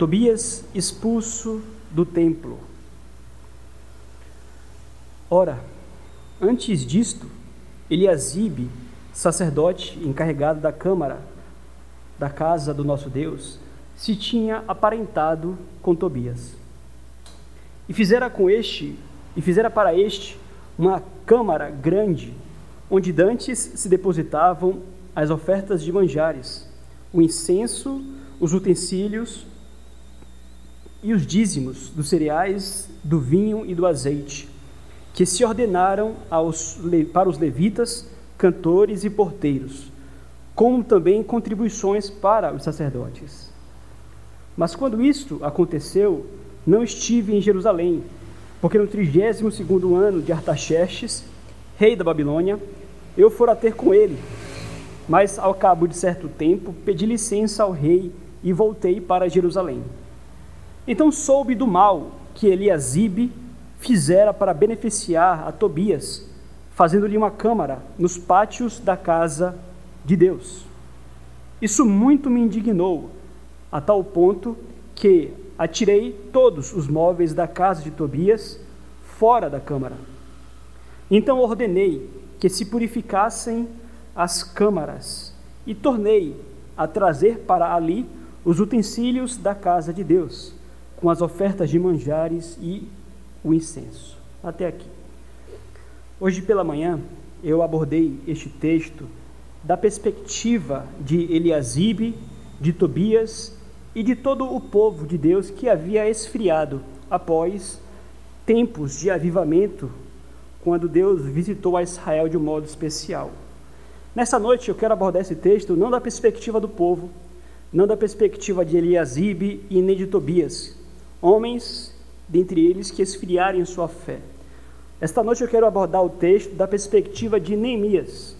Tobias expulso do templo. Ora, antes disto, Eliasibe, sacerdote encarregado da câmara da casa do nosso Deus, se tinha aparentado com Tobias. E fizera com este, e fizera para este uma câmara grande, onde dantes se depositavam as ofertas de manjares, o incenso, os utensílios e os dízimos dos cereais, do vinho e do azeite, que se ordenaram aos, para os levitas, cantores e porteiros, como também contribuições para os sacerdotes. Mas quando isto aconteceu, não estive em Jerusalém, porque no trigésimo segundo ano de Artaxerxes, rei da Babilônia, eu fora ter com ele. Mas ao cabo de certo tempo, pedi licença ao rei e voltei para Jerusalém. Então soube do mal que Eliasibe fizera para beneficiar a Tobias, fazendo-lhe uma câmara nos pátios da casa de Deus. Isso muito me indignou, a tal ponto que atirei todos os móveis da casa de Tobias fora da câmara. Então ordenei que se purificassem as câmaras e tornei a trazer para ali os utensílios da casa de Deus, com as ofertas de manjares e o incenso. Até aqui. Hoje pela manhã eu abordei este texto da perspectiva de Eliasibe, de Tobias e de todo o povo de Deus que havia esfriado após tempos de avivamento, quando Deus visitou a Israel de um modo especial. Nessa noite eu quero abordar esse texto não da perspectiva do povo, não da perspectiva de Eliasibe e nem de Tobias, homens dentre eles que esfriarem sua fé. Esta noite eu quero abordar o texto da perspectiva de Neemias,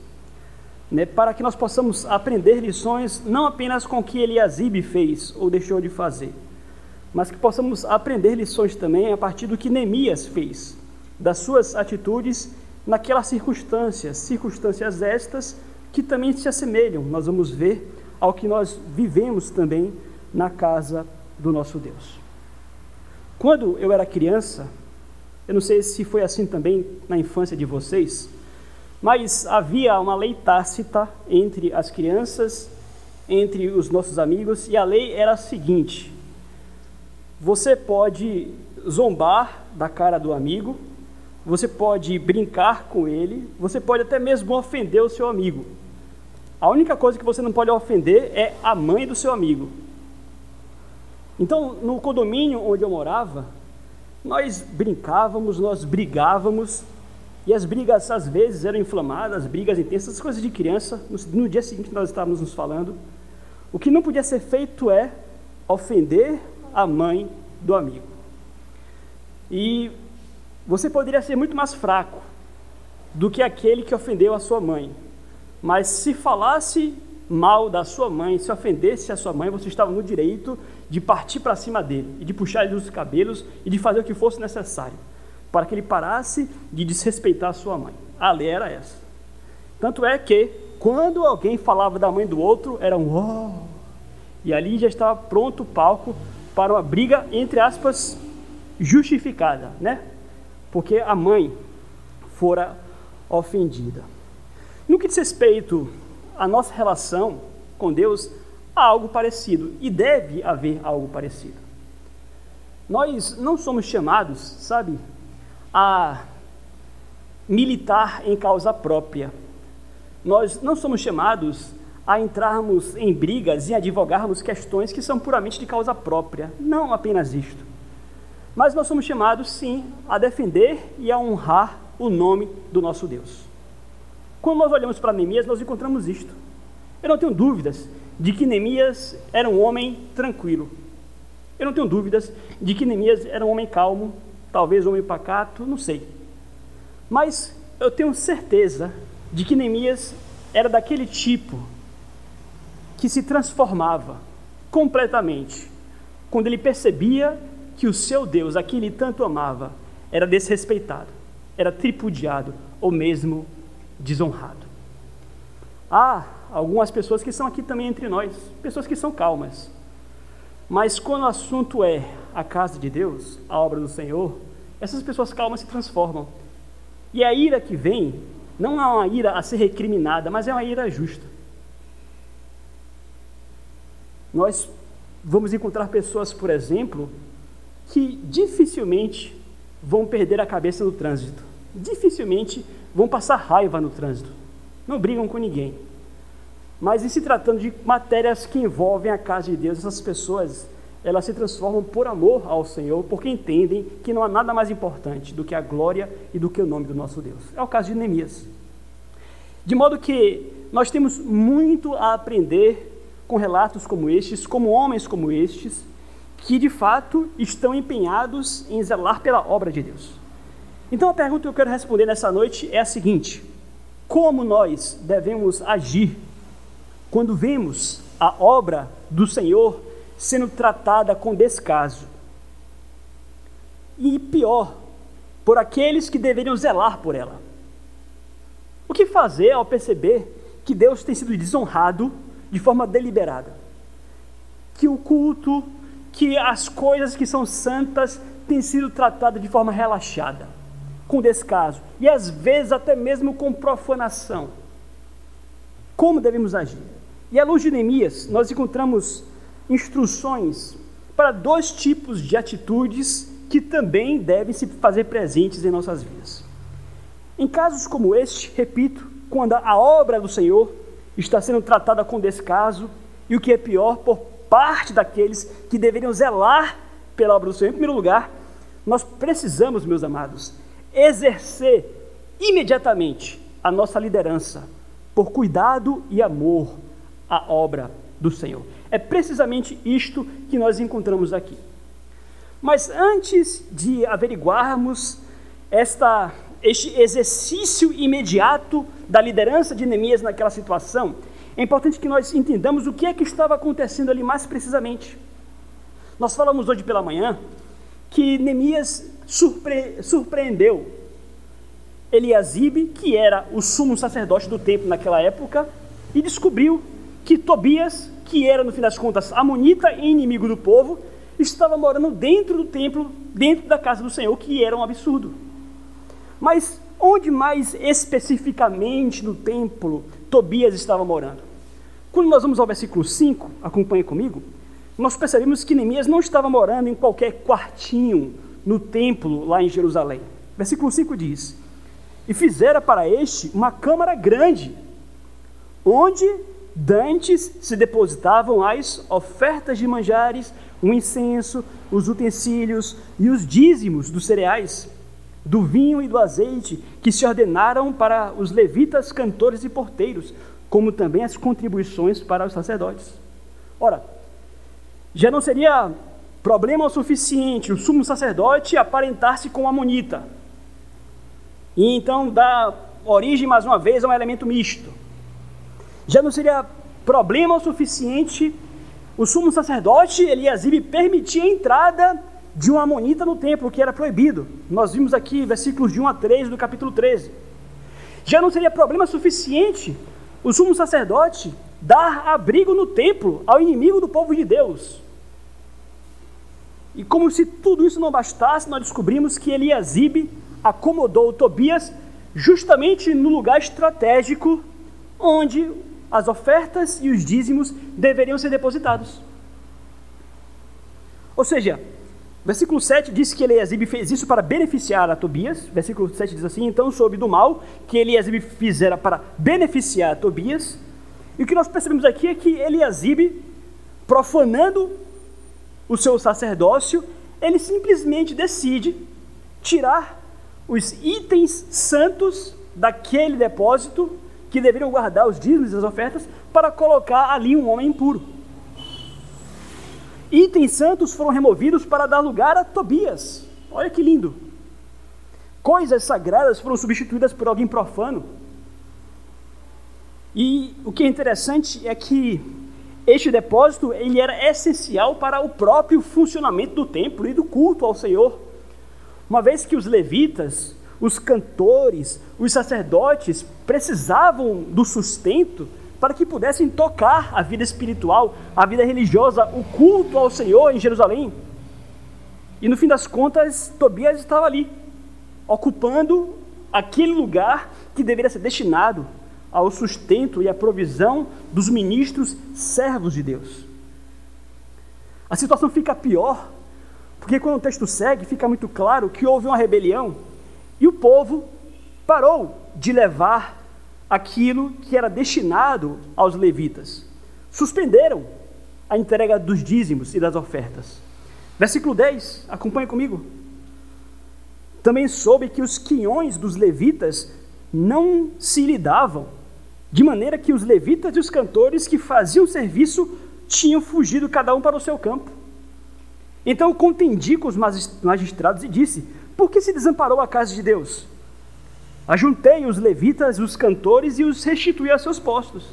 né, para que nós possamos aprender lições não apenas com o que Eliasibe fez ou deixou de fazer, mas que possamos aprender lições também a partir do que Neemias fez, das suas atitudes naquelas circunstâncias, circunstâncias estas que também se assemelham, nós vamos ver, ao que nós vivemos também na casa do nosso Deus. Quando eu era criança, eu não sei se foi assim também na infância de vocês, mas havia uma lei tácita entre as crianças, entre os nossos amigos, e a lei era a seguinte: você pode zombar da cara do amigo, você pode brincar com ele, você pode até mesmo ofender o seu amigo. A única coisa que você não pode ofender é a mãe do seu amigo. Então, no condomínio onde eu morava, nós brincávamos, nós brigávamos, e as brigas às vezes eram inflamadas, brigas intensas, coisas de criança. No, no dia seguinte nós estávamos nos falando. O que não podia ser feito é ofender a mãe do amigo. E você poderia ser muito mais fraco do que aquele que ofendeu a sua mãe. Mas se falasse mal da sua mãe, se ofendesse a sua mãe, você estava no direito de partir para cima dele e de puxar ele dos cabelos e de fazer o que fosse necessário para que ele parasse de desrespeitar sua mãe. A lei era essa. Tanto é que, quando alguém falava da mãe do outro, era um oh! E ali já estava pronto o palco para uma briga, entre aspas, justificada, né? Porque a mãe fora ofendida. No que diz respeito à nossa relação com Deus, algo parecido e deve haver algo parecido. Nós não somos chamados, sabe, a militar em causa própria. Nós não somos chamados a entrarmos em brigas e advogarmos questões que são puramente de causa própria. Não apenas isto. Mas nós somos chamados, sim, a defender e a honrar o nome do nosso Deus. Quando nós olhamos para Neemias, nós encontramos isto. Eu não tenho dúvidas de que Neemias era um homem tranquilo. Eu não tenho dúvidas de que Neemias era um homem calmo, talvez um homem pacato, não sei. Mas eu tenho certeza de que Neemias era daquele tipo que se transformava completamente quando ele percebia que o seu Deus, a quem ele tanto amava, era desrespeitado, era tripudiado ou mesmo desonrado. Há algumas pessoas que são aqui também entre nós, pessoas que são calmas. Mas quando o assunto é a casa de Deus, a obra do Senhor, essas pessoas calmas se transformam. E a ira que vem não é uma ira a ser recriminada, mas é uma ira justa. Nós vamos encontrar pessoas, por exemplo, que dificilmente vão perder a cabeça no trânsito, dificilmente vão passar raiva no trânsito, não brigam com ninguém. Mas em se tratando de matérias que envolvem a casa de Deus, essas pessoas elas se transformam por amor ao Senhor, porque entendem que não há nada mais importante do que a glória e do que o nome do nosso Deus. É o caso de Neemias. De modo que nós temos muito a aprender com relatos como estes, como homens como estes, que de fato estão empenhados em zelar pela obra de Deus. Então a pergunta que eu quero responder nessa noite é a seguinte: como nós devemos agir quando vemos a obra do Senhor sendo tratada com descaso? E pior, por aqueles que deveriam zelar por ela. O que fazer ao perceber que Deus tem sido desonrado de forma deliberada. Que o culto, que as coisas que são santas têm sido tratadas de forma relaxada, com descaso e às vezes até mesmo com profanação. Como devemos agir? E à luz de Neemias, nós encontramos instruções para dois tipos de atitudes que também devem se fazer presentes em nossas vidas. Em casos como este, repito, quando a obra do Senhor está sendo tratada com descaso e o que é pior, por parte daqueles que deveriam zelar pela obra do Senhor. Em primeiro lugar, nós precisamos, meus amados, exercer imediatamente a nossa liderança por cuidado e amor à obra do Senhor. É precisamente isto que nós encontramos aqui. Mas antes de averiguarmos esta este exercício imediato da liderança de Neemias naquela situação, é importante que nós entendamos o que é que estava acontecendo ali mais precisamente. Nós falamos hoje pela manhã que Neemias surpre surpreendeu Eliasibe, que era o sumo sacerdote do templo naquela época, e descobriu que Tobias, que era no fim das contas amonita e inimigo do povo, estava morando dentro do templo, dentro da casa do Senhor, que era um absurdo. Mas onde mais especificamente no templo Tobias estava morando? Quando nós vamos ao versículo 5, acompanhe comigo, nós percebemos que Neemias não estava morando em qualquer quartinho no templo lá em Jerusalém. Versículo 5 diz: E fizera para este uma câmara grande, onde dantes se depositavam as ofertas de manjares, o incenso, os utensílios e os dízimos dos cereais do vinho e do azeite que se ordenaram para os levitas, cantores e porteiros, como também as contribuições para os sacerdotes. Ora, já não seria problema o suficiente o sumo sacerdote aparentar-se com a monita e então dar origem mais uma vez a um elemento misto. Já não seria problema o suficiente o sumo sacerdote Eliasibe permitir a entrada de um amonita no templo, que era proibido. Nós vimos aqui versículos de 1 a 3 do capítulo 13. Já não seria problema suficiente o sumo sacerdote dar abrigo no templo ao inimigo do povo de Deus. E como se tudo isso não bastasse, nós descobrimos que Eliasibe acomodou Tobias justamente no lugar estratégico onde as ofertas e os dízimos deveriam ser depositados. Ou seja, Versículo 7 diz que Eliasibe fez isso para beneficiar a Tobias. Versículo 7 diz assim: Então soube do mal que Eliasibe fizera para beneficiar a Tobias. E o que nós percebemos aqui é que Eliasibe, profanando o seu sacerdócio, ele simplesmente decide tirar os itens santos daquele depósito que deveriam guardar os dízimos e as ofertas para colocar ali um homem impuro. Itens santos foram removidos para dar lugar a Tobias. Olha que lindo. Coisas sagradas foram substituídas por alguém profano. E o que é interessante é que este depósito ele era essencial para o próprio funcionamento do templo e do culto ao Senhor. Uma vez que os levitas, os cantores, os sacerdotes precisavam do sustento para que pudessem tocar a vida espiritual, a vida religiosa, o culto ao Senhor em Jerusalém. E no fim das contas, Tobias estava ali, ocupando aquele lugar que deveria ser destinado ao sustento e à provisão dos ministros servos de Deus. A situação fica pior, porque quando o texto segue, fica muito claro que houve uma rebelião e o povo parou de levar aquilo que era destinado aos levitas. Suspenderam a entrega dos dízimos e das ofertas. Versículo 10, acompanhe comigo. Também soube que os quinhões dos levitas não se lidavam, de maneira que os levitas e os cantores que faziam serviço tinham fugido cada um para o seu campo. Então contendi com os magistrados e disse: Por que se desamparou a casa de Deus? Ajuntei os levitas, os cantores e os restituí a seus postos.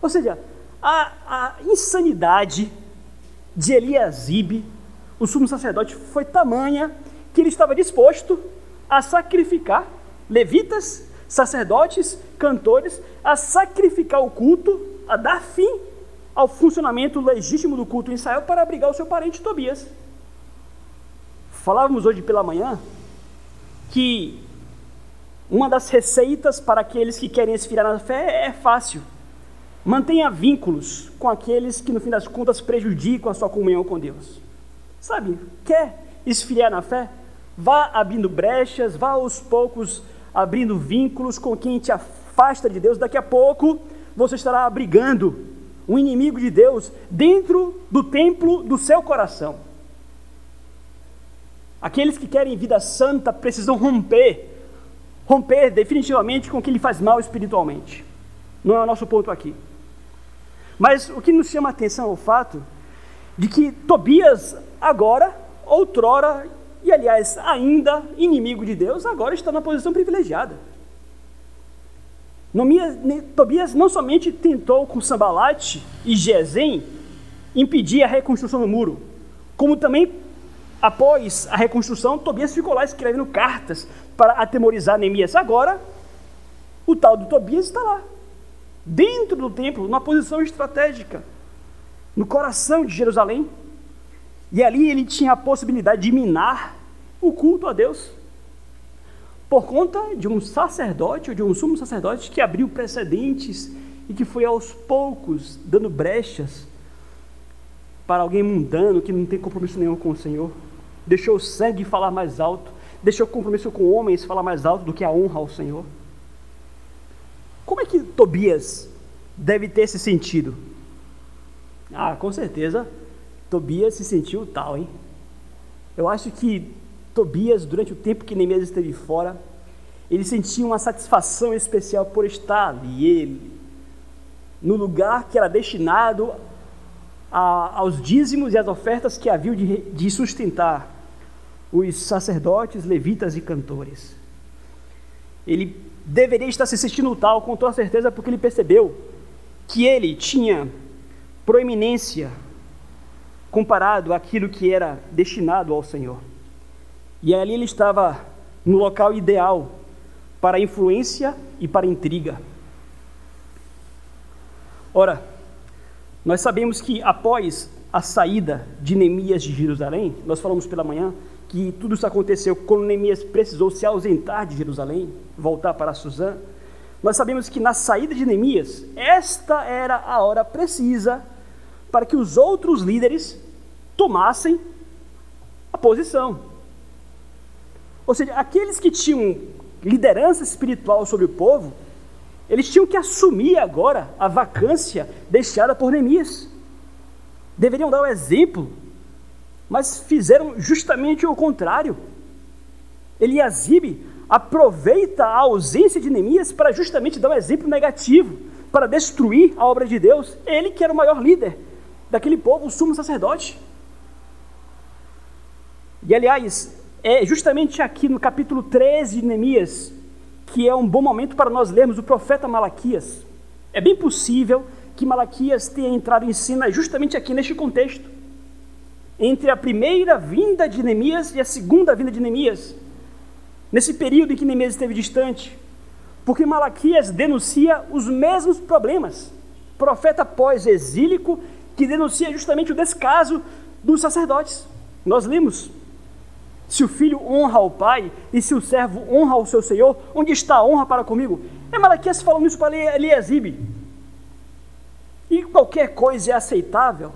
Ou seja, a, a insanidade de Eliasibe, o sumo sacerdote, foi tamanha que ele estava disposto a sacrificar levitas, sacerdotes, cantores, a sacrificar o culto, a dar fim ao funcionamento legítimo do culto em Israel para abrigar o seu parente Tobias. Falávamos hoje pela manhã que uma das receitas para aqueles que querem esfriar na fé é fácil. Mantenha vínculos com aqueles que, no fim das contas, prejudicam a sua comunhão com Deus. Sabe, quer esfriar na fé? Vá abrindo brechas, vá aos poucos abrindo vínculos com quem te afasta de Deus. Daqui a pouco você estará abrigando um inimigo de Deus dentro do templo do seu coração. Aqueles que querem vida santa precisam romper romper definitivamente com o que lhe faz mal espiritualmente. Não é o nosso ponto aqui. Mas o que nos chama a atenção é o fato de que Tobias, agora, outrora, e aliás, ainda inimigo de Deus, agora está na posição privilegiada. Tobias não somente tentou com Sambalate e Gesem impedir a reconstrução do muro, como também após a reconstrução, Tobias ficou lá escrevendo cartas para atemorizar Neemias. Agora, o tal do Tobias está lá, dentro do templo, numa posição estratégica, no coração de Jerusalém. E ali ele tinha a possibilidade de minar o culto a Deus, por conta de um sacerdote ou de um sumo sacerdote que abriu precedentes e que foi aos poucos dando brechas para alguém mundano que não tem compromisso nenhum com o Senhor. Deixou o sangue falar mais alto deixou o compromisso com homens falar mais alto do que a honra ao Senhor? Como é que Tobias deve ter se sentido? Ah, com certeza, Tobias se sentiu tal, hein? Eu acho que Tobias, durante o tempo que Neemias esteve fora, ele sentia uma satisfação especial por estar ali, ele, no lugar que era destinado a, aos dízimos e às ofertas que haviam de, de sustentar os sacerdotes, levitas e cantores. Ele deveria estar se sentindo tal com toda certeza porque ele percebeu que ele tinha proeminência comparado àquilo que era destinado ao Senhor. E ali ele estava no local ideal para influência e para intriga. Ora, nós sabemos que após a saída de Neemias de Jerusalém, nós falamos pela manhã, que tudo isso aconteceu quando Neemias precisou se ausentar de Jerusalém, voltar para Suzã. Nós sabemos que na saída de Neemias, esta era a hora precisa para que os outros líderes tomassem a posição. Ou seja, aqueles que tinham liderança espiritual sobre o povo, eles tinham que assumir agora a vacância deixada por Neemias. Deveriam dar o exemplo mas fizeram justamente o contrário. Eliasibe aproveita a ausência de Neemias para justamente dar um exemplo negativo, para destruir a obra de Deus. Ele que era o maior líder daquele povo, o sumo sacerdote. E aliás, é justamente aqui no capítulo 13 de Neemias que é um bom momento para nós lermos o profeta Malaquias. É bem possível que Malaquias tenha entrado em cena justamente aqui neste contexto entre a primeira vinda de Neemias e a segunda vinda de Neemias, nesse período em que Neemias esteve distante, porque Malaquias denuncia os mesmos problemas profeta pós-exílico que denuncia justamente o descaso dos sacerdotes. Nós lemos: se o filho honra o pai e se o servo honra o seu senhor, onde está a honra para comigo? É Malaquias falando isso para Eliasibe. E qualquer coisa é aceitável.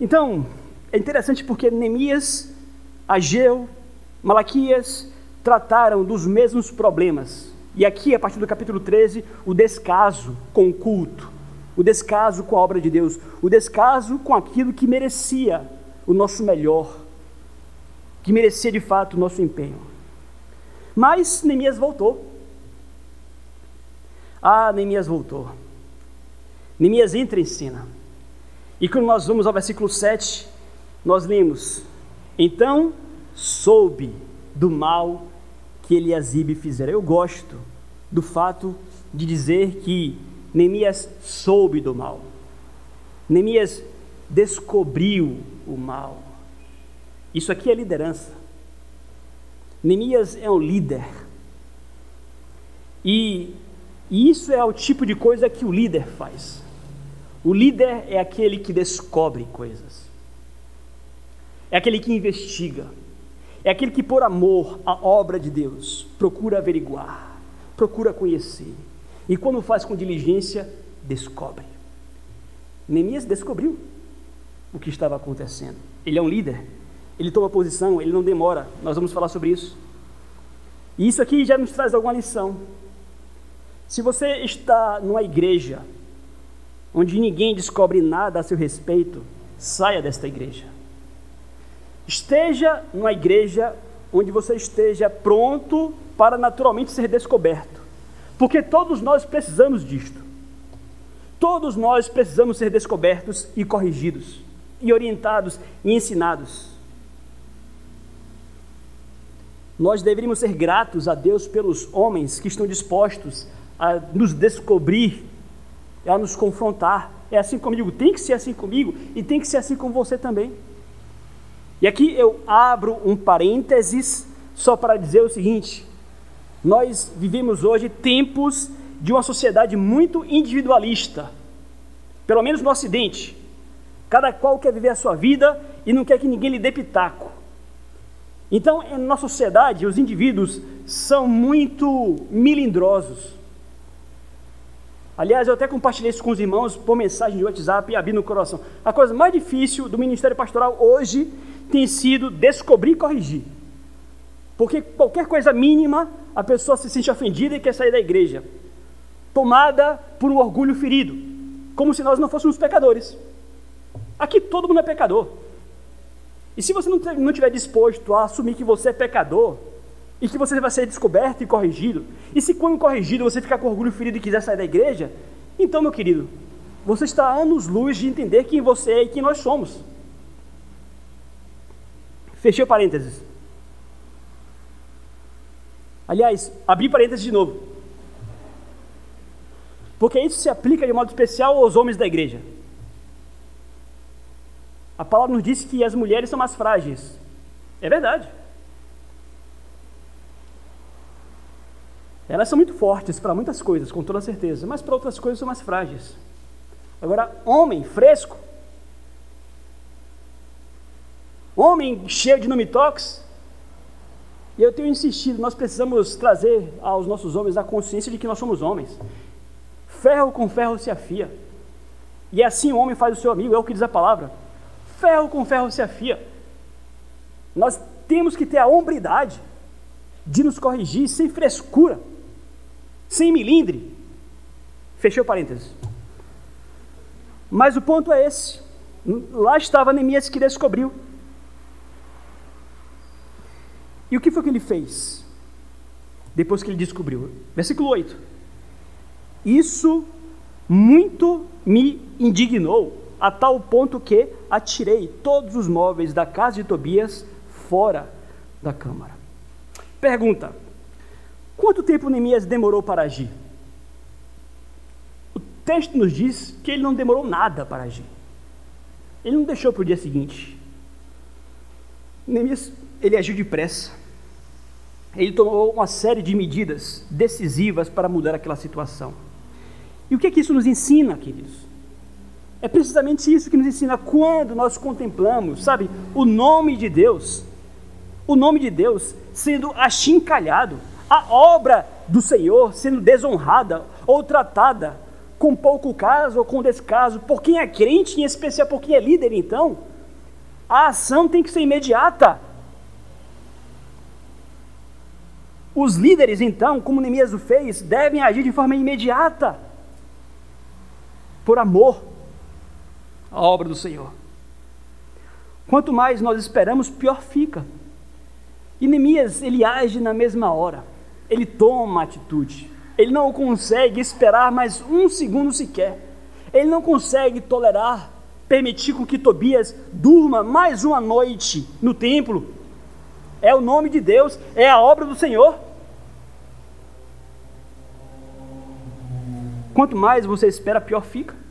Então, é interessante porque Neemias, Ageu, Malaquias trataram dos mesmos problemas. E aqui, a partir do capítulo 13, o descaso com o culto, o descaso com a obra de Deus, o descaso com aquilo que merecia o nosso melhor, que merecia de fato o nosso empenho. Mas Neemias voltou. Ah, Neemias voltou. Neemias entra em cena. E quando nós vamos ao versículo 7, nós lemos: Então soube do mal que Eliasibe fizera. Eu gosto do fato de dizer que Neemias soube do mal. Neemias descobriu o mal. Isso aqui é liderança. Neemias é um líder. E, e isso é o tipo de coisa que o líder faz. O líder é aquele que descobre coisas. É aquele que investiga. É aquele que, por amor à obra de Deus, procura averiguar, procura conhecer. E quando faz com diligência, descobre. Neemias descobriu o que estava acontecendo. Ele é um líder, ele toma posição, ele não demora. Nós vamos falar sobre isso. E isso aqui já nos traz alguma lição. Se você está numa igreja onde ninguém descobre nada a seu respeito, saia desta igreja. Esteja numa igreja onde você esteja pronto para naturalmente ser descoberto. Porque todos nós precisamos disto. Todos nós precisamos ser descobertos e corrigidos, e orientados e ensinados. Nós deveríamos ser gratos a Deus pelos homens que estão dispostos a nos descobrir, a nos confrontar. É assim comigo, tem que ser assim comigo e tem que ser assim com você também. E aqui eu abro um parênteses só para dizer o seguinte: nós vivemos hoje tempos de uma sociedade muito individualista, pelo menos no Ocidente. Cada qual quer viver a sua vida e não quer que ninguém lhe dê pitaco. Então, na nossa sociedade, os indivíduos são muito milindrosos. Aliás, eu até compartilhei isso com os irmãos por mensagem de WhatsApp e abri no coração. A coisa mais difícil do ministério pastoral hoje tem sido descobrir e corrigir. Porque qualquer coisa mínima, a pessoa se sente ofendida e quer sair da igreja, tomada por um orgulho ferido, como se nós não fôssemos pecadores. Aqui todo mundo é pecador. E se você não estiver disposto a assumir que você é pecador, e que você vai ser descoberto e corrigido, e se quando corrigido você ficar com orgulho ferido e quiser sair da igreja, então, meu querido, você está a anos-luz de entender quem você é e quem nós somos. Fechei o parênteses. Aliás, abri parênteses de novo. Porque isso se aplica de modo especial aos homens da igreja. A palavra nos diz que as mulheres são mais frágeis. É verdade. Elas são muito fortes para muitas coisas, com toda certeza, mas para outras coisas são mais frágeis. Agora, homem fresco, homem cheio de numitox. E eu tenho insistido, nós precisamos trazer aos nossos homens a consciência de que nós somos homens. Ferro com ferro se afia. E assim o homem faz o seu amigo, é o que diz a palavra. Ferro com ferro se afia. Nós temos que ter a hombridade de nos corrigir sem frescura, sem milindre. Fechei o parênteses. Mas o ponto é esse. Lá estava Neemias que descobriu E o que foi que ele fez? Depois que ele descobriu. Versículo 8. Isso muito me indignou, a tal ponto que atirei todos os móveis da casa de Tobias fora da câmara. Pergunta: quanto tempo Neemias demorou para agir? O texto nos diz que ele não demorou nada para agir. Ele não deixou para o dia seguinte. Neemias, ele agiu depressa. ele tomou uma série de medidas decisivas para mudar aquela situação. E o que é que isso nos ensina, queridos? É precisamente isso que nos ensina quando nós contemplamos, sabe, o nome de Deus, o nome de Deus sendo achincalhado, a obra do Senhor sendo desonrada ou tratada com pouco caso ou com descaso, por quem é crente, em especial por quem é líder, então, a ação tem que ser imediata. Os líderes, então, como Neemias o fez, devem agir de forma imediata, por amor à obra do Senhor. Quanto mais nós esperamos, pior fica. E Neemias, ele age na mesma hora, ele toma atitude. Ele não consegue esperar mais um segundo sequer. Ele não consegue tolerar, permitir com que Tobias durma mais uma noite no templo. É o nome de Deus, é a obra do Senhor. Quanto mais você espera, pior fica.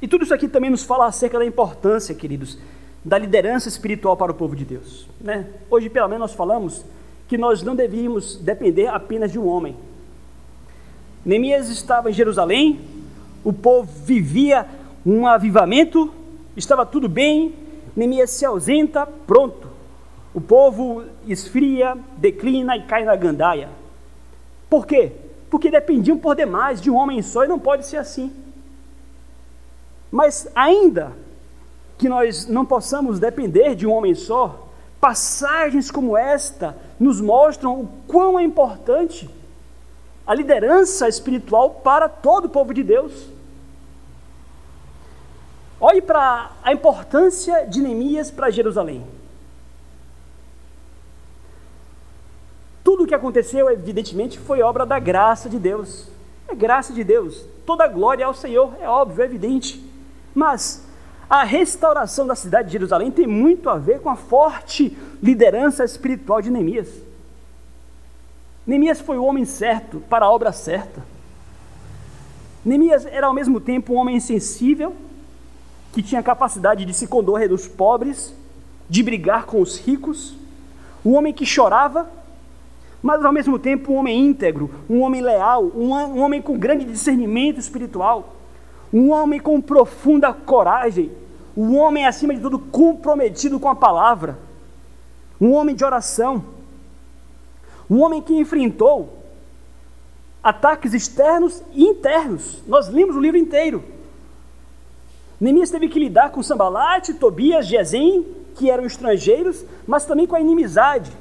E tudo isso aqui também nos fala acerca da importância, queridos, da liderança espiritual para o povo de Deus. Né? Hoje, pelo menos, nós falamos que nós não devíamos depender apenas de um homem. Neemias estava em Jerusalém, o povo vivia um avivamento, estava tudo bem, Neemias se ausenta, pronto. O povo esfria, declina e cai na gandaia. Por quê? Porque dependiam por demais de um homem só e não pode ser assim. Mas ainda que nós não possamos depender de um homem só, Passagens como esta nos mostram o quão é importante a liderança espiritual para todo o povo de Deus. Olhe para a importância de Neemias para Jerusalém. Tudo o que aconteceu, evidentemente, foi obra da graça de Deus. É graça de Deus. Toda glória ao Senhor, é óbvio, é evidente. Mas a restauração da cidade de Jerusalém tem muito a ver com a forte liderança espiritual de Neemias. Neemias foi o homem certo para a obra certa. Neemias era ao mesmo tempo um homem sensível, que tinha capacidade de se condoer dos pobres, de brigar com os ricos, um homem que chorava, mas ao mesmo tempo um homem íntegro, um homem leal, um, um homem com grande discernimento espiritual um homem com profunda coragem, um homem, acima de tudo, comprometido com a palavra, um homem de oração, um homem que enfrentou ataques externos e internos. Nós lemos o livro inteiro. Neemias teve que lidar com Sambalate, Tobias, Gesem, que eram estrangeiros, mas também com a inimizade,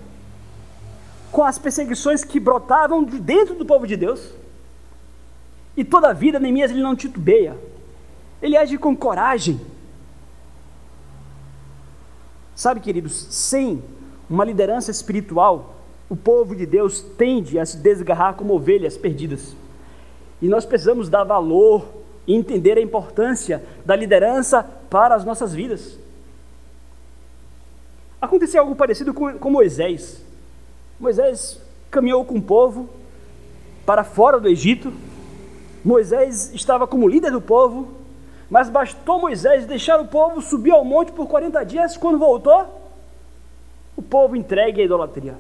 com as perseguições que brotavam de dentro do povo de Deus. E toda a vida Neemias ele não titubeia. Ele age com coragem. Sabe, queridos, sem uma liderança espiritual, o povo de Deus tende a se desgarrar como ovelhas perdidas. E nós precisamos dar valor e entender a importância da liderança para as nossas vidas. Aconteceu algo parecido com, com Moisés. Moisés caminhou com o povo para fora do Egito, Moisés estava como líder do povo, mas bastou Moisés deixar o povo subir ao monte por 40 dias, quando voltou, o povo entregue à idolatria.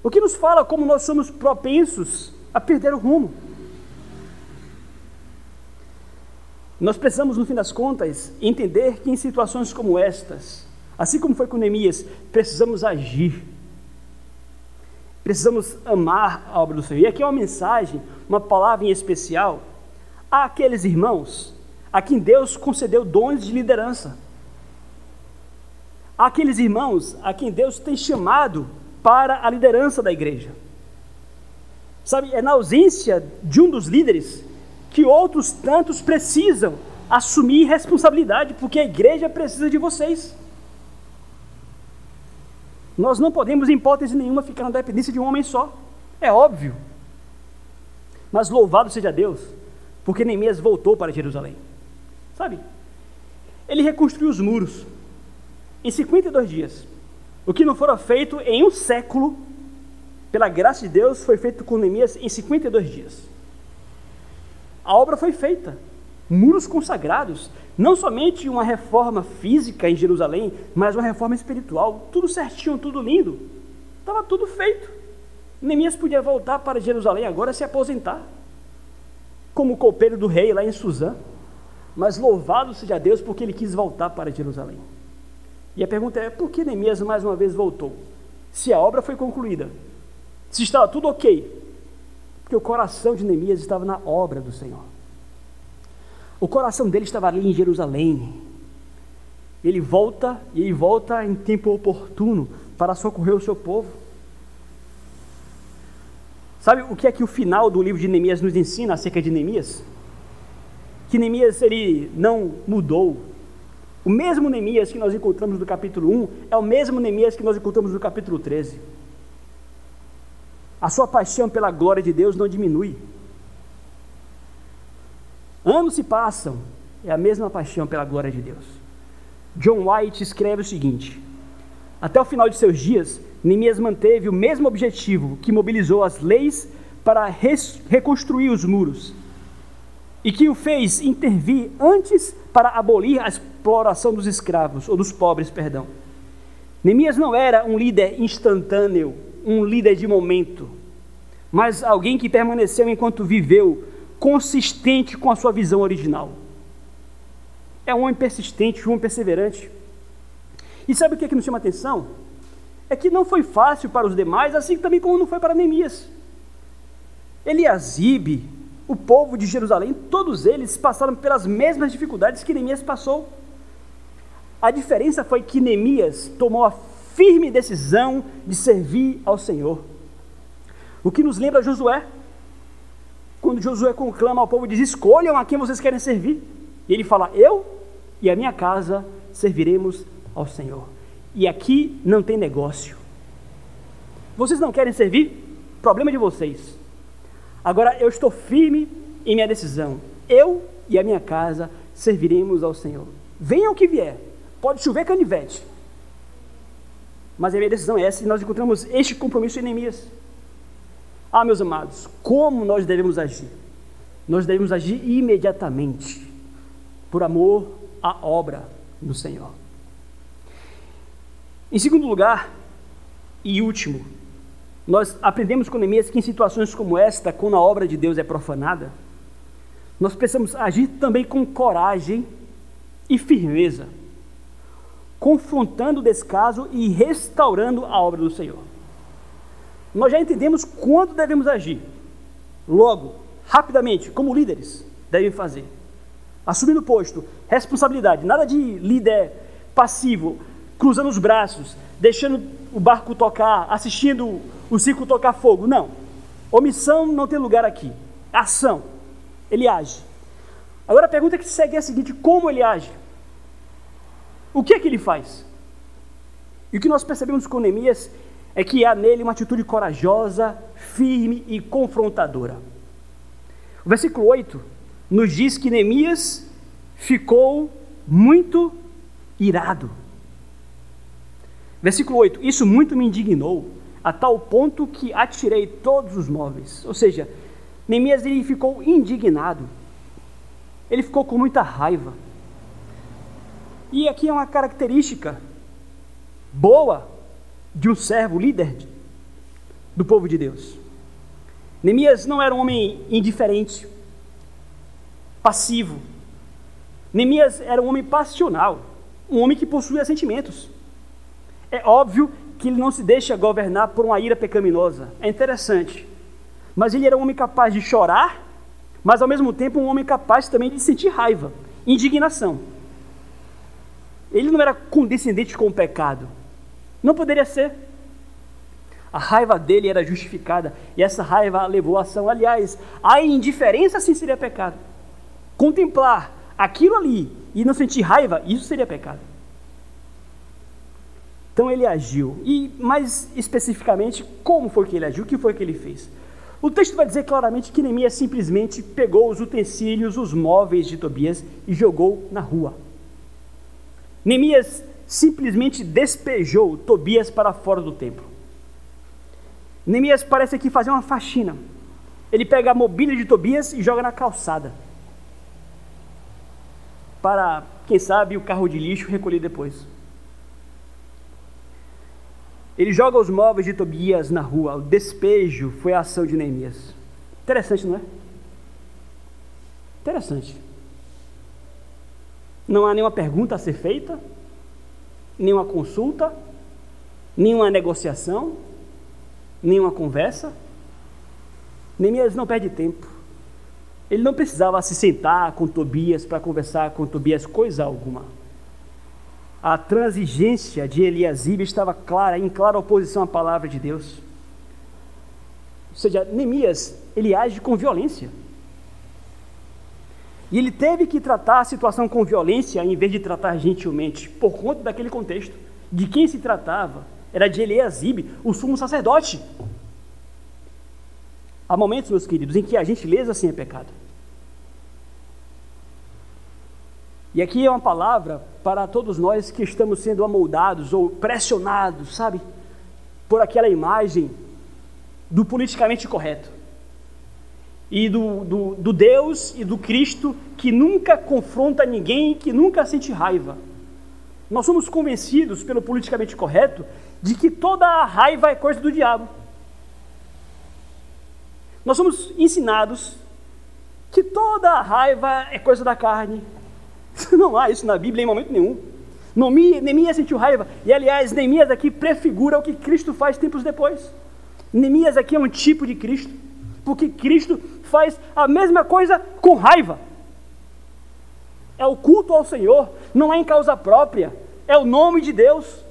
O que nos fala como nós somos propensos a perder o rumo. Nós precisamos, no fim das contas, entender que em situações como estas, assim como foi com Neemias, precisamos agir Precisamos amar a obra do Senhor. E aqui é uma mensagem, uma palavra em especial àqueles irmãos a quem Deus concedeu dons de liderança. Aqueles irmãos a quem Deus tem chamado para a liderança da igreja. Sabe, é na ausência de um dos líderes que outros tantos precisam assumir responsabilidade, porque a igreja precisa de vocês. Nós não podemos, em hipótese nenhuma, ficar na dependência de um homem só. É óbvio. Mas louvado seja Deus, porque Neemias voltou para Jerusalém. Sabe? Ele reconstruiu os muros em 52 dias. O que não fora feito em um século, pela graça de Deus, foi feito com Neemias em 52 dias. A obra foi feita. Muros consagrados, não somente uma reforma física em Jerusalém, mas uma reforma espiritual, tudo certinho, tudo lindo. Estava tudo feito. Neemias podia voltar para Jerusalém agora se aposentar, como copeiro do rei lá em Suzã. Mas louvado seja Deus porque ele quis voltar para Jerusalém. E a pergunta é: por que Neemias mais uma vez voltou? Se a obra foi concluída, se estava tudo ok, porque o coração de Neemias estava na obra do Senhor. O coração dele estava ali em Jerusalém. Ele volta e ele volta em tempo oportuno para socorrer o seu povo. Sabe o que é que o final do livro de Neemias nos ensina acerca de Neemias? Que Neemias ele não mudou. O mesmo Neemias que nós encontramos no capítulo 1 é o mesmo Neemias que nós encontramos no capítulo 13. A sua paixão pela glória de Deus não diminui. Anos se passam, é a mesma paixão pela glória de Deus. John White escreve o seguinte: Até o final de seus dias, Neemias manteve o mesmo objetivo que mobilizou as leis para reconstruir os muros e que o fez intervir antes para abolir a exploração dos escravos, ou dos pobres, perdão. Neemias não era um líder instantâneo, um líder de momento, mas alguém que permaneceu enquanto viveu consistente com a sua visão original. É um homem persistente, um homem perseverante. E sabe o que, é que nos chama atenção? É que não foi fácil para os demais, assim também como não foi para Neemias. Eliasibe, o povo de Jerusalém, todos eles passaram pelas mesmas dificuldades que Neemias passou. A diferença foi que Neemias tomou a firme decisão de servir ao Senhor. O que nos lembra Josué, quando Josué conclama ao povo diz: Escolham a quem vocês querem servir. E ele fala: Eu e a minha casa serviremos ao Senhor. E aqui não tem negócio. Vocês não querem servir? Problema de vocês. Agora eu estou firme em minha decisão. Eu e a minha casa serviremos ao Senhor. Venha o que vier. Pode chover canivete. Mas a minha decisão é essa e nós encontramos este compromisso em Neemias. Ah, meus amados, como nós devemos agir? Nós devemos agir imediatamente, por amor à obra do Senhor. Em segundo lugar, e último, nós aprendemos com Neemias que em situações como esta, quando a obra de Deus é profanada, nós precisamos agir também com coragem e firmeza, confrontando o descaso e restaurando a obra do Senhor nós já entendemos quando devemos agir. Logo, rapidamente, como líderes, devem fazer. Assumindo o posto, responsabilidade, nada de líder passivo, cruzando os braços, deixando o barco tocar, assistindo o circo tocar fogo. Não. Omissão não tem lugar aqui. Ação. Ele age. Agora a pergunta que segue é a seguinte: como ele age? O que é que ele faz? E o que nós percebemos com Neemias é que há nele uma atitude corajosa, firme e confrontadora. O versículo 8 nos diz que Neemias ficou muito irado. Versículo 8: Isso muito me indignou, a tal ponto que atirei todos os móveis. Ou seja, Neemias ele ficou indignado, ele ficou com muita raiva. E aqui é uma característica boa de um servo líder do povo de Deus. Neemias não era um homem indiferente, passivo. Neemias era um homem passional, um homem que possuía sentimentos. É óbvio que ele não se deixa governar por uma ira pecaminosa. É interessante. Mas ele era um homem capaz de chorar, mas ao mesmo tempo um homem capaz também de sentir raiva, indignação. Ele não era condescendente com o pecado, não poderia ser. A raiva dele era justificada e essa raiva levou a ação. Aliás, a indiferença sim seria pecado. Contemplar aquilo ali e não sentir raiva, isso seria pecado. Então ele agiu. E mais especificamente, como foi que ele agiu? O que foi que ele fez? O texto vai dizer claramente que Neemias simplesmente pegou os utensílios, os móveis de Tobias e jogou na rua. Neemias simplesmente despejou Tobias para fora do templo. Neemias parece aqui fazer uma faxina. Ele pega a mobília de Tobias e joga na calçada. para, quem sabe, o carro de lixo recolher depois. Ele joga os móveis de Tobias na rua. O despejo foi a ação de Neemias. Interessante, não é? Interessante. Não há nenhuma pergunta a ser feita, nenhuma consulta, nenhuma negociação, nenhuma conversa. Neemias não perde tempo. Ele não precisava se sentar com Tobias para conversar com Tobias coisa alguma. A transigência de Eliasib estava clara, em clara oposição à palavra de Deus. Ou seja, Neemias, ele age com violência. E ele teve que tratar a situação com violência em vez de tratar gentilmente, por conta daquele contexto. De quem se tratava era de Eliasib, o sumo sacerdote. Há momentos, meus queridos, em que a gentileza sim é pecado. E aqui é uma palavra para todos nós que estamos sendo amoldados ou pressionados, sabe, por aquela imagem do politicamente correto. E do, do, do Deus e do Cristo que nunca confronta ninguém, que nunca sente raiva. Nós somos convencidos pelo politicamente correto de que toda a raiva é coisa do diabo. Nós somos ensinados que toda a raiva é coisa da carne. Não há isso na Bíblia em momento nenhum. Neemias sentiu raiva. E aliás, Neemias aqui prefigura o que Cristo faz tempos depois. Neemias aqui é um tipo de Cristo. Porque Cristo faz a mesma coisa com raiva. É o culto ao Senhor, não é em causa própria, é o nome de Deus.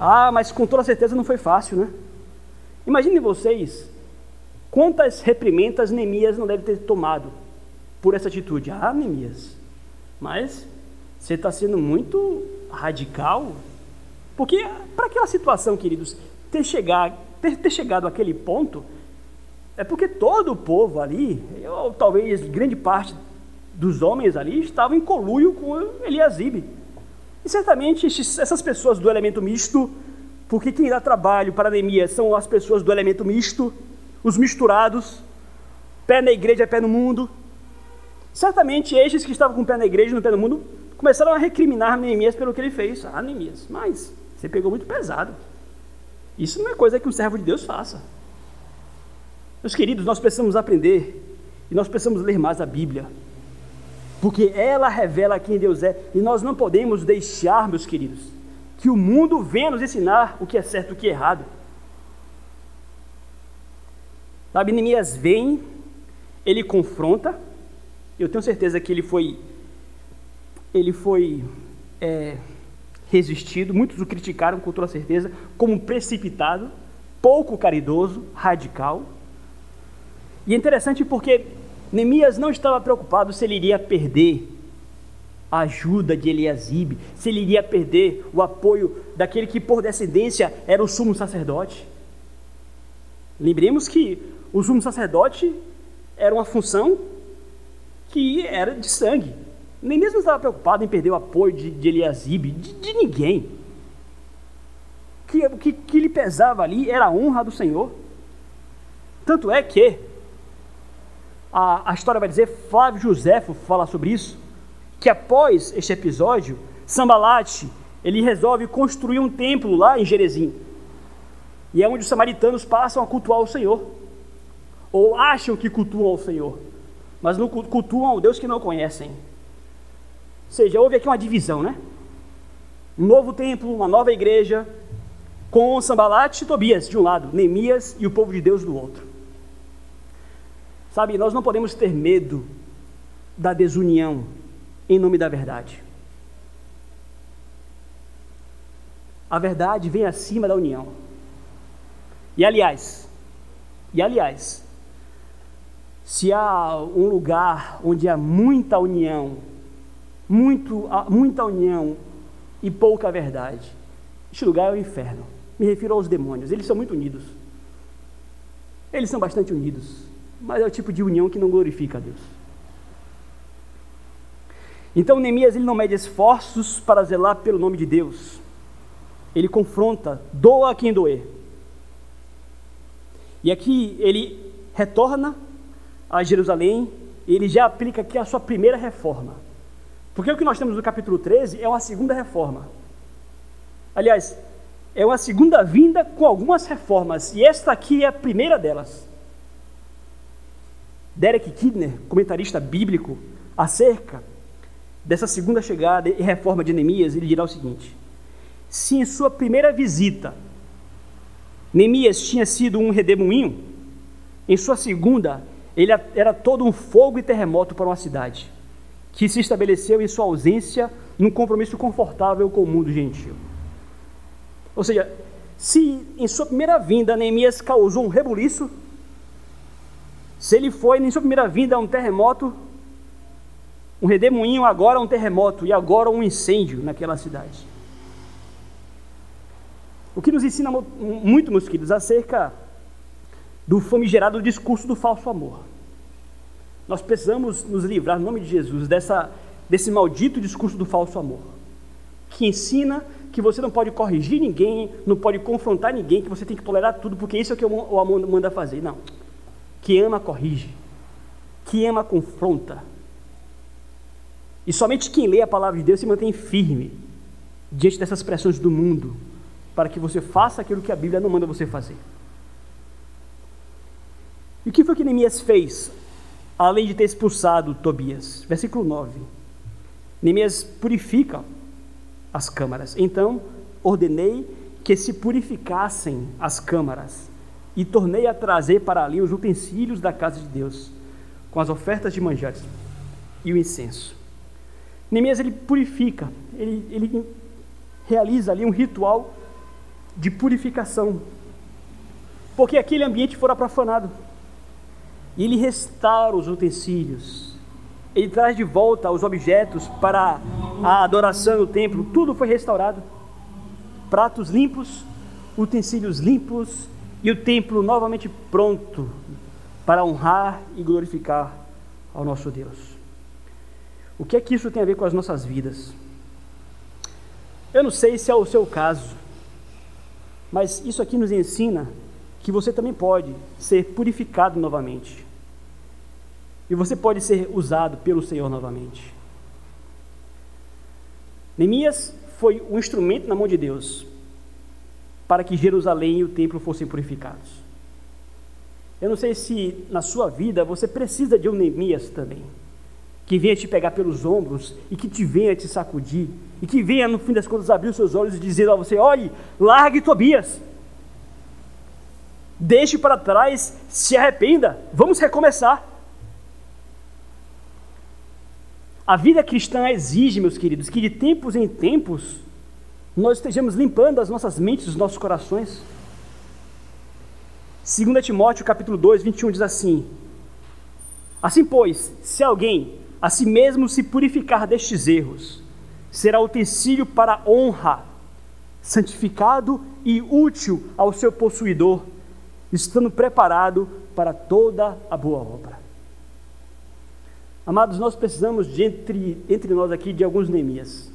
Ah, mas com toda certeza não foi fácil, né? Imaginem vocês quantas reprimendas Neemias não deve ter tomado por essa atitude. Ah, Neemias, mas você está sendo muito radical. Porque para aquela situação, queridos, ter, chegar, ter, chegado àquele ponto, é porque todo o povo ali, ou talvez grande parte dos homens ali, estavam em colúio com Eliasibe. E certamente essas pessoas do elemento misto, porque quem dá trabalho para Neemias são as pessoas do elemento misto, os misturados, pé na igreja, pé no mundo. Certamente estes que estavam com o pé na igreja e no pé no mundo começaram a recriminar Neemias pelo que ele fez. Ah, Neemias, mas você pegou muito pesado. Isso não é coisa que um servo de Deus faça. Meus queridos, nós precisamos aprender e nós precisamos ler mais a Bíblia porque ela revela quem Deus é, e nós não podemos deixar, meus queridos, que o mundo venha nos ensinar o que é certo e o que é errado. Sabe, Neemias vem, ele confronta, eu tenho certeza que ele foi, ele foi é, resistido, muitos o criticaram com toda certeza, como precipitado, pouco caridoso, radical. E é interessante porque Neemias não estava preocupado se ele iria perder a ajuda de Eliasibe, se ele iria perder o apoio daquele que por descendência era o sumo sacerdote. Lembremos que o sumo sacerdote era uma função que era de sangue. Nem mesmo estava preocupado em perder o apoio de, de Eliasibe, de, de ninguém. O que, que, que lhe pesava ali era a honra do Senhor. Tanto é que a, a história vai dizer, Flávio Josefo fala sobre isso, que após este episódio, Sambalate, ele resolve construir um templo lá em Jerezim. E é onde os samaritanos passam a cultuar o Senhor. Ou acham que cultuam o Senhor, mas não cultuam o Deus que não conhecem. Ou seja, houve aqui uma divisão, né? Um novo templo, uma nova igreja, com Sambalate e Tobias de um lado, Neemias e o povo de Deus do outro. Sabe, nós não podemos ter medo da desunião em nome da verdade. A verdade vem acima da união. E aliás, e aliás, se há um lugar onde há muita união, muito, muita união e pouca verdade, este lugar é o inferno. Me refiro aos demônios, eles são muito unidos. Eles são bastante unidos mas é o tipo de união que não glorifica a Deus. Então Neemias ele não mede esforços para zelar pelo nome de Deus. Ele confronta, doa a quem doer. E aqui ele retorna a Jerusalém, ele já aplica aqui a sua primeira reforma. Porque o que nós temos no capítulo 13 é uma segunda reforma. Aliás, é uma segunda vinda com algumas reformas, e esta aqui é a primeira delas. Derek Kidner, comentarista bíblico, acerca dessa segunda chegada e reforma de Neemias, ele dirá o seguinte: se em sua primeira visita Neemias tinha sido um redemoinho, em sua segunda ele era todo um fogo e terremoto para uma cidade, que se estabeleceu em sua ausência num compromisso confortável com o mundo gentil. Ou seja, se em sua primeira vinda Neemias causou um rebuliço, se ele foi em sua primeira vinda um terremoto, um redemoinho, agora um terremoto e agora um incêndio naquela cidade. O que nos ensina muito, meus queridos, acerca do famigerado discurso do falso amor. Nós precisamos nos livrar, no nome de Jesus, dessa, desse maldito discurso do falso amor, que ensina que você não pode corrigir ninguém, não pode confrontar ninguém, que você tem que tolerar tudo, porque isso é o que o amor manda fazer. Não. Que ama, corrige. Que ama, confronta. E somente quem lê a palavra de Deus se mantém firme diante dessas pressões do mundo, para que você faça aquilo que a Bíblia não manda você fazer. E o que foi que Neemias fez, além de ter expulsado Tobias? Versículo 9. Neemias purifica as câmaras. Então ordenei que se purificassem as câmaras e tornei a trazer para ali os utensílios da casa de Deus, com as ofertas de manjares e o incenso. Neemias ele purifica, ele, ele realiza ali um ritual de purificação, porque aquele ambiente fora profanado. E ele restaura os utensílios, ele traz de volta os objetos para a adoração no templo, tudo foi restaurado. Pratos limpos, utensílios limpos e o templo novamente pronto para honrar e glorificar ao nosso Deus. O que é que isso tem a ver com as nossas vidas? Eu não sei se é o seu caso, mas isso aqui nos ensina que você também pode ser purificado novamente. E você pode ser usado pelo Senhor novamente. Neemias foi um instrumento na mão de Deus para que Jerusalém e o templo fossem purificados. Eu não sei se na sua vida você precisa de um Neemias também, que venha te pegar pelos ombros e que te venha te sacudir, e que venha, no fim das contas, abrir os seus olhos e dizer a você: olhe, largue Tobias, deixe para trás, se arrependa, vamos recomeçar. A vida cristã exige, meus queridos, que de tempos em tempos nós estejamos limpando as nossas mentes, os nossos corações. 2 Timóteo capítulo 2, 21 diz assim: Assim, pois, se alguém a si mesmo se purificar destes erros, será utensílio para honra, santificado e útil ao seu possuidor, estando preparado para toda a boa obra. Amados, nós precisamos de entre, entre nós aqui de alguns Neemias.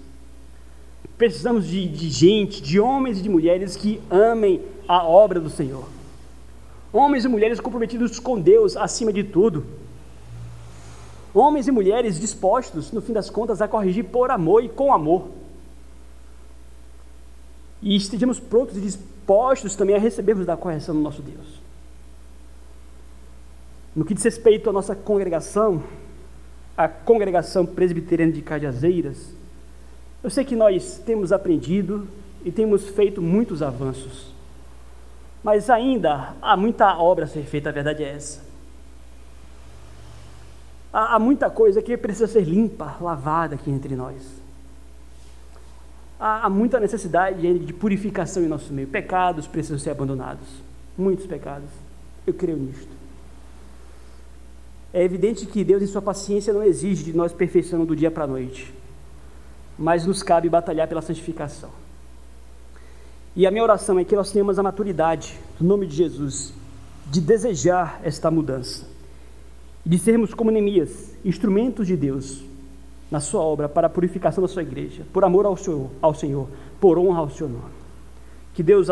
Precisamos de, de gente, de homens e de mulheres que amem a obra do Senhor. Homens e mulheres comprometidos com Deus acima de tudo. Homens e mulheres dispostos, no fim das contas, a corrigir por amor e com amor. E estejamos prontos e dispostos também a recebermos da correção do nosso Deus. No que diz respeito à nossa congregação, a congregação presbiteriana de Cajazeiras, eu sei que nós temos aprendido e temos feito muitos avanços, mas ainda há muita obra a ser feita, a verdade é essa. Há, há muita coisa que precisa ser limpa, lavada aqui entre nós. Há, há muita necessidade de purificação em nosso meio. Pecados precisam ser abandonados, muitos pecados. Eu creio nisto. É evidente que Deus, em sua paciência, não exige de nós perfeição do dia para a noite, mas nos cabe batalhar pela santificação. E a minha oração é que nós tenhamos a maturidade, no nome de Jesus, de desejar esta mudança, de sermos como Neemias, instrumentos de Deus na sua obra para a purificação da sua igreja, por amor ao Senhor, ao Senhor por honra ao seu nome. Que Deus